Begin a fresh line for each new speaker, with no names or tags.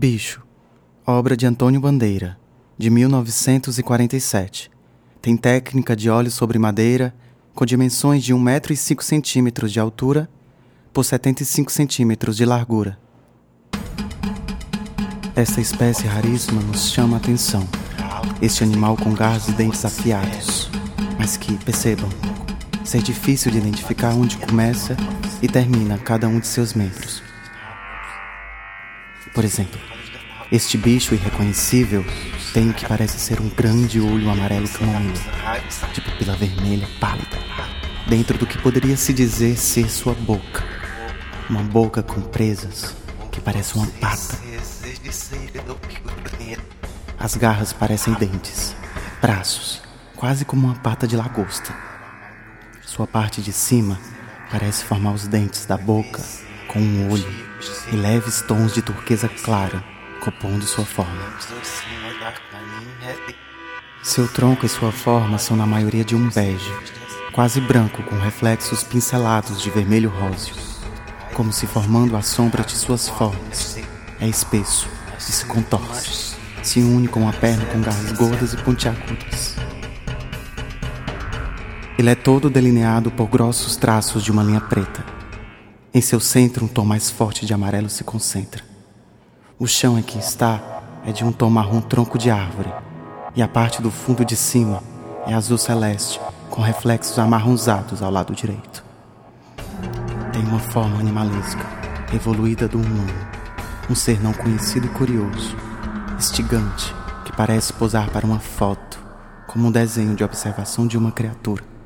Bicho, obra de Antônio Bandeira, de 1947. Tem técnica de óleo sobre madeira, com dimensões de 1 metro e 5 centímetros de altura por 75 centímetros de largura. Esta espécie raríssima nos chama a atenção. Este animal com garras e dentes afiados, mas que, percebam, ser difícil de identificar onde começa e termina cada um de seus membros. Por exemplo, este bicho irreconhecível tem o que parece ser um grande olho amarelo camomila, de pupila vermelha pálida, dentro do que poderia se dizer ser sua boca. Uma boca com presas que parece uma pata. As garras parecem dentes, braços, quase como uma pata de lagosta. Sua parte de cima parece formar os dentes da boca com um olho e leves tons de turquesa clara compondo sua forma. Seu tronco e sua forma são na maioria de um bege, quase branco com reflexos pincelados de vermelho róseo, como se formando a sombra de suas formas. É espesso e se contorce, se une com a perna com garras gordas e pontiagudas. Ele é todo delineado por grossos traços de uma linha preta. Em seu centro, um tom mais forte de amarelo se concentra. O chão em que está é de um tom marrom tronco de árvore, e a parte do fundo de cima é azul celeste, com reflexos amarronzados ao lado direito. Tem uma forma animalesca, evoluída do humano, um ser não conhecido e curioso, estigante, que parece posar para uma foto, como um desenho de observação de uma criatura.